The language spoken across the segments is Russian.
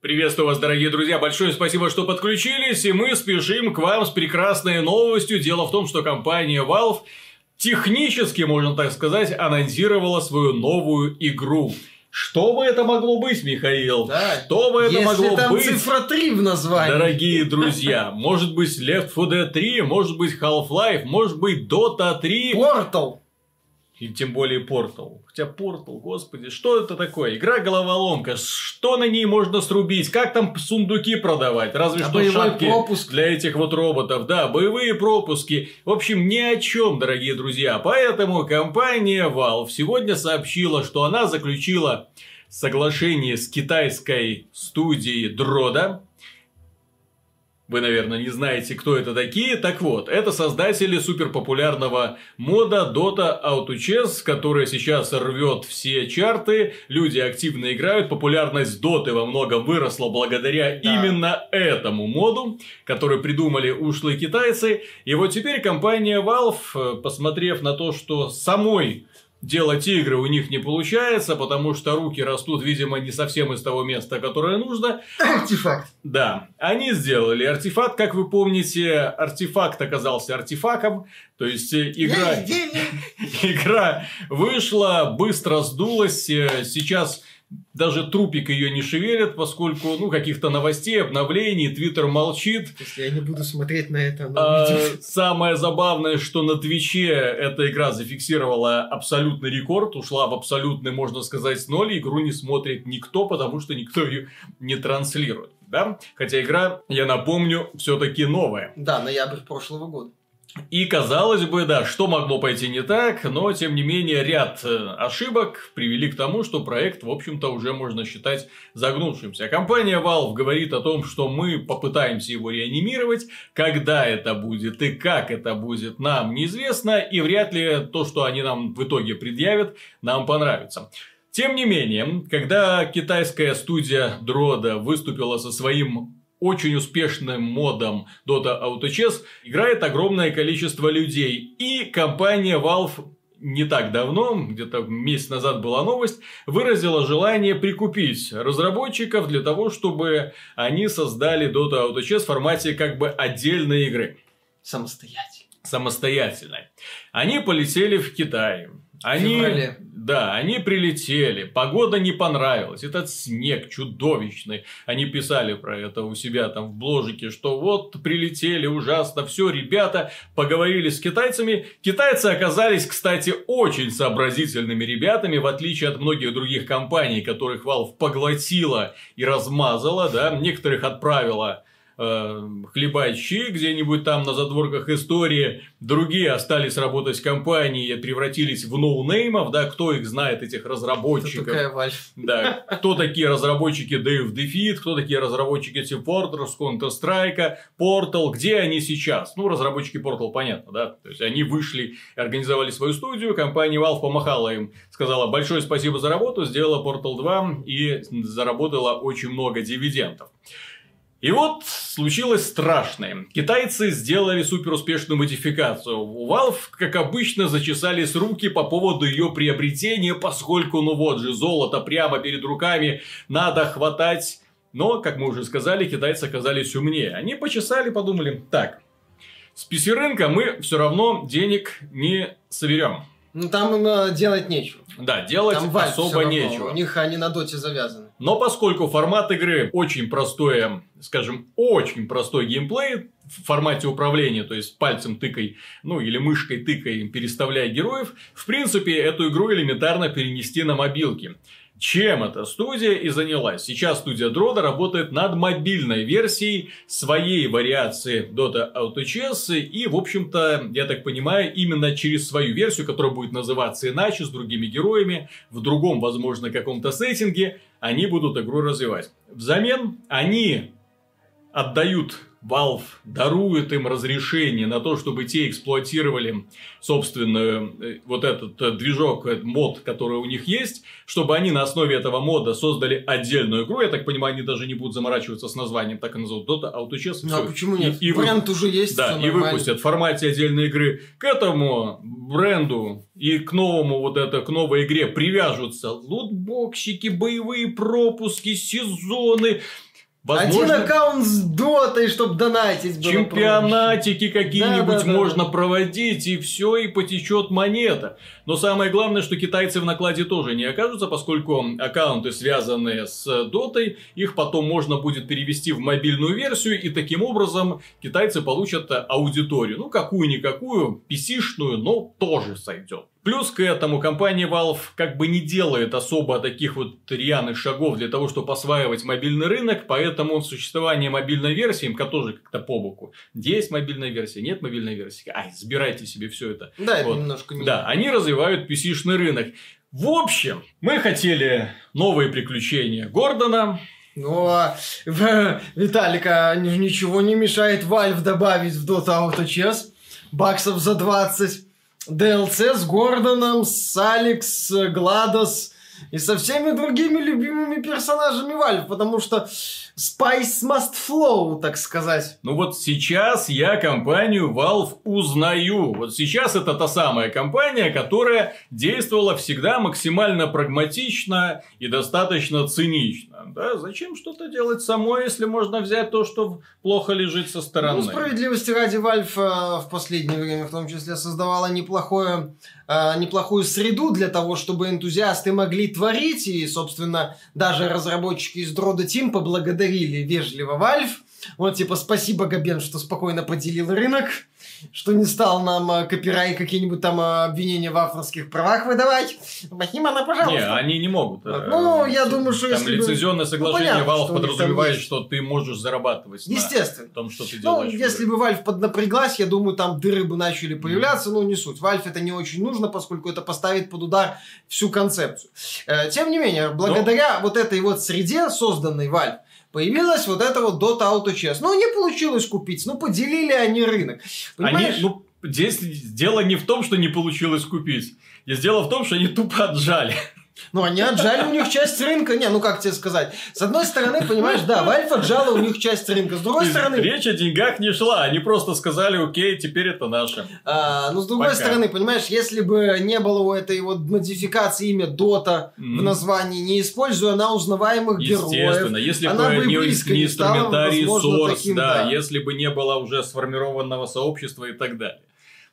Приветствую вас, дорогие друзья, большое спасибо, что подключились, и мы спешим к вам с прекрасной новостью. Дело в том, что компания Valve технически, можно так сказать, анонсировала свою новую игру. Что бы это могло быть, Михаил? Да. Что бы это Если могло там быть? цифра 3 в названии. Дорогие друзья, может быть Left 4 Dead 3, может быть Half-Life, может быть Dota 3. Портал. И тем более Portal. Хотя Portal, господи, что это такое? Игра-головоломка. Что на ней можно срубить? Как там сундуки продавать? Разве А что шапки пропуск? для этих вот роботов. Да, боевые пропуски. В общем, ни о чем, дорогие друзья. Поэтому компания Valve сегодня сообщила, что она заключила соглашение с китайской студией Дрода. Вы, наверное, не знаете, кто это такие. Так вот, это создатели суперпопулярного мода Dota Auto Chess, которая сейчас рвет все чарты. Люди активно играют. Популярность Доты во многом выросла благодаря Да. именно этому моду, который придумали ушлые китайцы. И вот теперь компания Valve, э, посмотрев на то, что самой делать игры у них не получается, потому что руки растут, видимо, не совсем из того места, которое нужно, Артефакт. да, они сделали артефакт, как вы помните, артефакт оказался артефаком, то есть э, игра, игра вышла, быстро сдулась, э, сейчас даже трупик ее не шевелит, поскольку, ну, каких-то новостей, обновлений, Твиттер молчит. Если я не буду смотреть на это, А, самое забавное, что на Твиче эта игра зафиксировала абсолютный рекорд, ушла в абсолютный, можно сказать, ноль, игру не смотрит никто, потому что никто ее не транслирует. Да? Хотя игра, я напомню, все-таки новая. Да, ноябрь прошлого года. И казалось бы, да, что могло пойти не так, но тем не менее ряд э, ошибок привели к тому, что проект, в общем-то, уже можно считать загнувшимся. Компания Valve говорит о том, что мы попытаемся его реанимировать, когда это будет и как это будет, нам неизвестно, и вряд ли то, что они нам в итоге предъявят, нам понравится. Тем не менее, когда китайская студия Дрода выступила со своим очень успешным модом Dota Auto Chess, играет огромное количество людей. И компания Valve не так давно, где-то месяц назад была новость, выразила желание прикупить разработчиков для того, чтобы они создали Dota Auto Chess в формате как бы отдельной игры Самостоятельно. самостоятельной. Они полетели в Китай. Они, феврале. Да, они прилетели. Погода не понравилась. Этот снег чудовищный. Они писали про это у себя там в бложике, что вот прилетели ужасно. Все, ребята, поговорили с китайцами. Китайцы оказались, кстати, очень сообразительными ребятами, в отличие от многих других компаний, которых Valve поглотила и размазала, да, некоторых отправила э, хлебать щи где-нибудь там на задворках истории. Другие остались работать в компании и превратились в ноунеймов, да, кто их знает, этих разработчиков. такая Valve? Да, кто такие разработчики of Defeat, кто такие разработчики Team Fortress, Counter-Strike, Portal, где они сейчас? Ну, разработчики Portal, понятно, да, то есть они вышли, организовали свою студию, компания Valve помахала им, сказала большое спасибо за работу, сделала Portal 2 и заработала очень много дивидендов. И вот случилось страшное. Китайцы сделали суперуспешную модификацию. У Valve, как обычно, зачесались руки по поводу ее приобретения, поскольку, ну вот же, золото прямо перед руками надо хватать. Но, как мы уже сказали, китайцы оказались умнее. Они почесали, подумали, так, с PC-рынка мы все равно денег не соберем. Ну там им э, делать нечего. Да, делать Там особо нечего. У них они на доте завязаны. Но поскольку формат игры очень простое, скажем, очень простой геймплей в формате управления, то есть пальцем тыкай, ну или мышкой тыкай, переставляя героев, в принципе, эту игру элементарно перенести на мобилки. Чем эта студия и занялась? Сейчас студия Дрода работает над мобильной версией своей вариации Dota Auto Chess. И, в общем-то, я так понимаю, именно через свою версию, которая будет называться иначе, с другими героями, в другом, возможно, каком-то сеттинге, они будут игру развивать. Взамен они отдают Valve, дарует им разрешение на то, чтобы те эксплуатировали собственную э, вот этот э, движок, этот мод, который у них есть, чтобы они на основе этого мода создали отдельную игру. Я так понимаю, они даже не будут заморачиваться с названием, так и назовут Dota Auto. Ну а почему И- нет? и вы- Бренд уже есть, да, и выпустят в формате отдельной игры. К этому бренду и к новому вот это, к новой игре привяжутся лутбоксики, боевые пропуски, сезоны, Возможно, Один аккаунт с дотой, чтобы донатить было чемпионатики какие-нибудь Да, да, да, можно да. проводить, и все, и потечет монета. Но самое главное, что китайцы в накладе тоже не окажутся, поскольку аккаунты, связанные с дотой, их потом можно будет перевести в мобильную версию, и таким образом китайцы получат аудиторию. Ну, какую-никакую, PC-шную, но тоже сойдет. Плюс к этому компания Valve как бы не делает особо таких вот рьяных шагов для того, чтобы осваивать мобильный рынок, поэтому существование мобильной версии им тоже как-то по боку. Есть мобильная версия, нет мобильной версии. Ай, забирайте себе все это. Да, это Вот. немножко не... Да, они развивают PC-шный рынок. В общем, мы хотели новые приключения Гордона. Но в- Виталика ни- ничего не мешает Valve добавить в Dota Auto Chess баксов за 20. DLC с Гордоном, с Алекс, с Гладос и со всеми другими любимыми персонажами Valve, потому что Spice must flow, так сказать. Ну вот сейчас я компанию Valve узнаю. Вот сейчас это та самая компания, которая действовала всегда максимально прагматично и достаточно цинично. Да, зачем что-то делать самой, если можно взять то, что плохо лежит со стороны? Ну, справедливости ради, Valve э, в последнее время в том числе создавала неплохое, э, неплохую среду для того, чтобы энтузиасты могли творить, и, собственно, даже разработчики из Дрода Team поблагодарили вежливо Valve. Вот, типа, спасибо, Габен, что спокойно поделил рынок, что не стал нам э, копирай какие-нибудь там э, обвинения в авторских правах выдавать. Спасибо, на Не, пожалуйста. они не могут. э, Ну, я думаю, что Там если бы- лицензионное соглашение понятно, Valve что у них там подразумевает, есть. что ты можешь зарабатывать на Естественно. том, что ты Ну, делаешь. в если бы Valve поднапряглась, я думаю, там дыры бы начали появляться, но не суть. Valve это не очень нужно, поскольку это поставит под удар всю концепцию. Э, Тем не менее, благодаря вот этой вот среде, созданной Valve, появилась вот эта вот Dota Auto Chess. Ну, не получилось купить, ну, поделили они рынок. Они, Понимаешь? ну, здесь дело не в том, что не получилось купить. Здесь дело в том, что они тупо отжали. Ну, они отжали у них часть рынка. Не, ну как тебе сказать? С одной стороны, понимаешь, да, Valve отжала у них часть рынка. С другой стороны, Речь о деньгах не шла. Они просто сказали, окей, теперь это наше. А, ну, с другой Пока. стороны, понимаешь, если бы не было у этой вот модификации имя Дота в Мгм. названии, не используя она узнаваемых Естественно, героев, если она бы не, не не стала, инструментарий возможно, Source, таким, да, да. если бы не было уже сформированного сообщества и так далее.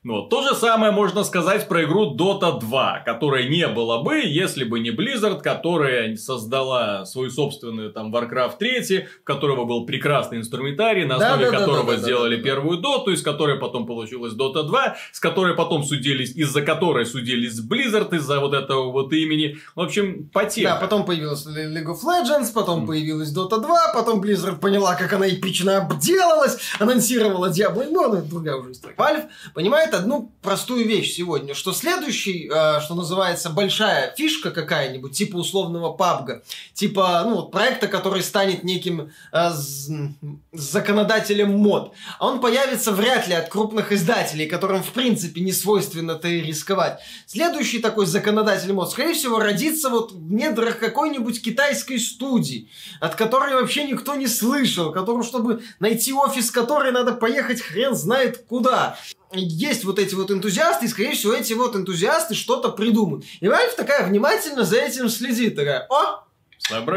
Ну. То же самое можно сказать про игру Dota 2, которой не было бы, если бы не Blizzard, которая создала свою собственную там Warcraft 3, у которого был прекрасный инструментарий, на основе да, да, которого да, да, сделали да, да. первую Доту, из которой потом получилась Dota 2, с которой потом судились, из-за которой судились Blizzard, из-за вот этого вот имени. В общем, потеха. Да, потом появилась Le- League of Legends, потом Мгм. появилась Dota 2, потом Blizzard поняла, как она эпично обделалась, анонсировала Diablo, ну, другая уже история. Valve понимает одну простую вещь сегодня, что следующий, э, что называется, большая фишка какая-нибудь, типа условного PUBG, типа, ну, проекта, который станет неким э, з- законодателем мод, а он появится вряд ли от крупных издателей, которым, в принципе, не свойственно-то и рисковать. Следующий такой законодатель мод, скорее всего, родится вот в недрах какой-нибудь китайской студии, от которой вообще никто не слышал, которому, чтобы найти офис которой надо поехать хрен знает куда. Есть вот эти вот энтузиасты, и, скорее всего, эти вот энтузиасты что-то придумают. И Valve такая внимательно за этим следит. Такая, о,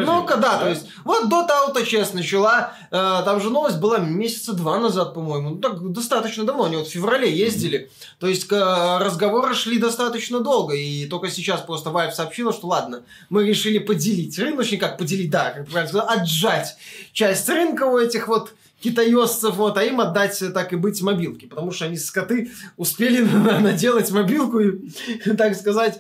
ну-ка, да, то есть, вот Dota Auto Chess начала, э, там же новость была месяца два назад, по-моему, ну, так достаточно давно, они вот в феврале ездили, то есть к- разговоры шли достаточно долго, и только сейчас просто Valve сообщила, что ладно, мы решили поделить рынок, точнее, как поделить, да, как правильно сказать, отжать часть рынка у этих вот китаёсцев, вот, а им отдать, э, так и быть, мобилки, потому что они, скоты, успели на- наделать мобилку и, так сказать,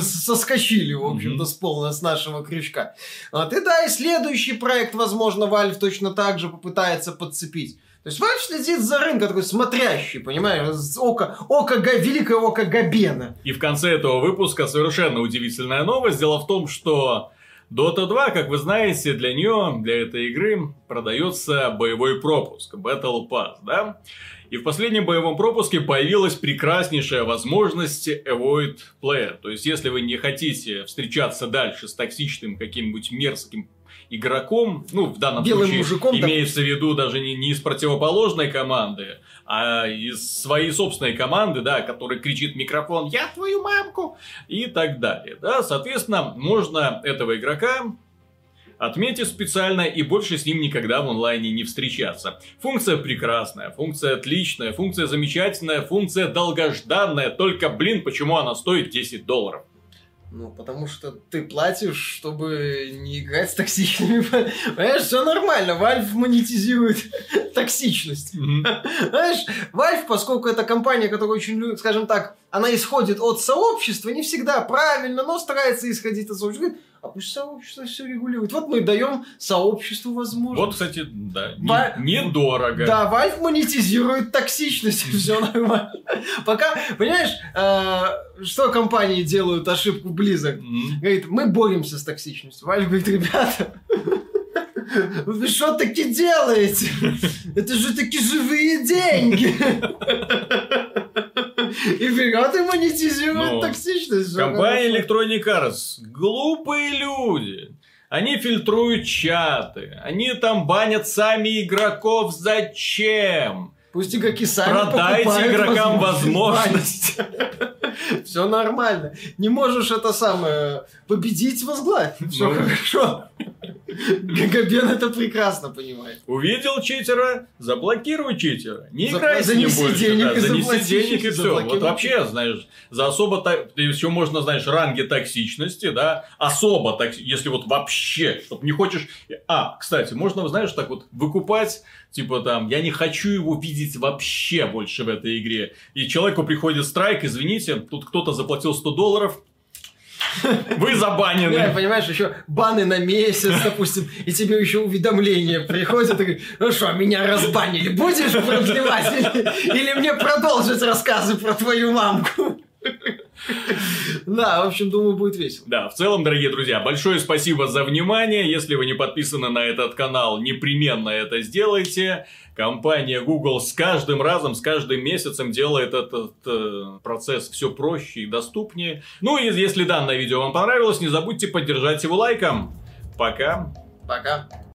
соскочили, в общем-то, Мгм. с полного, с нашего крючка. Вот, и да, и следующий проект, возможно, Valve точно так же попытается подцепить. То есть Valve следит за рынком, такой смотрящий, понимаешь, око, око, Га- великое око Габена. И в конце этого выпуска совершенно удивительная новость. Дело в том, что Dota 2, как вы знаете, для нее, для этой игры, продается боевой пропуск, Battle Pass, да? И в последнем боевом пропуске появилась прекраснейшая возможность Avoid Player. То есть, если вы не хотите встречаться дальше с токсичным каким-нибудь мерзким игроком, ну, в данном Белым случае мужиком, имеется в виду даже не, не из противоположной команды, а из своей собственной команды, да, который кричит в микрофон «Я твою мамку!» и так далее. Да, соответственно, можно этого игрока отметив специально и больше с ним никогда в онлайне не встречаться. Функция прекрасная, функция отличная, функция замечательная, функция долгожданная, только, блин, почему она стоит 10 долларов? Ну, потому что ты платишь, чтобы не играть с токсичными. Понимаешь, все нормально. Valve монетизирует токсичность. Знаешь, Valve, поскольку это компания, которая очень любит, скажем так, она исходит от сообщества, не всегда правильно, но старается исходить от сообщества. Говорит, а пусть сообщество все регулирует. Вот мы даем сообществу возможность. Вот, кстати, да, Ва... недорого. Да, Valve монетизирует токсичность, все нормально. Пока, понимаешь, э, что компании делают ошибку близок? Говорит, мы боремся с токсичностью. Valve говорит, ребята, вы что таки делаете? Это же такие живые деньги. И берет и монетизирует ну, токсичность. Компания Electronic Arts. Глупые люди. Они фильтруют чаты. Они там банят сами игроков. Зачем? Пусть игроки сами Продайте игрокам возможность. Все нормально. Не можешь это самое победить, возглавь. Все ну. хорошо. Гагабен это прекрасно понимает. Увидел читера, заблокируй читера. Не за, играй с ним больше. Денег да, занеси денег и все. Вот вообще, знаешь, за особо так, еще можно, знаешь, ранги токсичности, да, особо так, если вот вообще, чтобы не хочешь... А, кстати, можно, знаешь, так вот выкупать, типа там, я не хочу его видеть вообще больше в этой игре. И человеку приходит страйк, извините, тут кто-то заплатил 100 долларов, вы забанены. Да, понимаешь, еще баны на месяц, допустим, и тебе еще уведомление приходит, и говорит, ну что, меня разбанили, будешь продлевать или, или мне продолжить рассказы про твою мамку? Да, в общем, думаю, будет весело. Да, в целом, дорогие друзья, большое спасибо за внимание. Если вы не подписаны на этот канал, непременно это сделайте. Компания Google с каждым разом, с каждым месяцем делает этот э, процесс все проще и доступнее. Ну и если данное видео вам понравилось, не забудьте поддержать его лайком. Пока. Пока.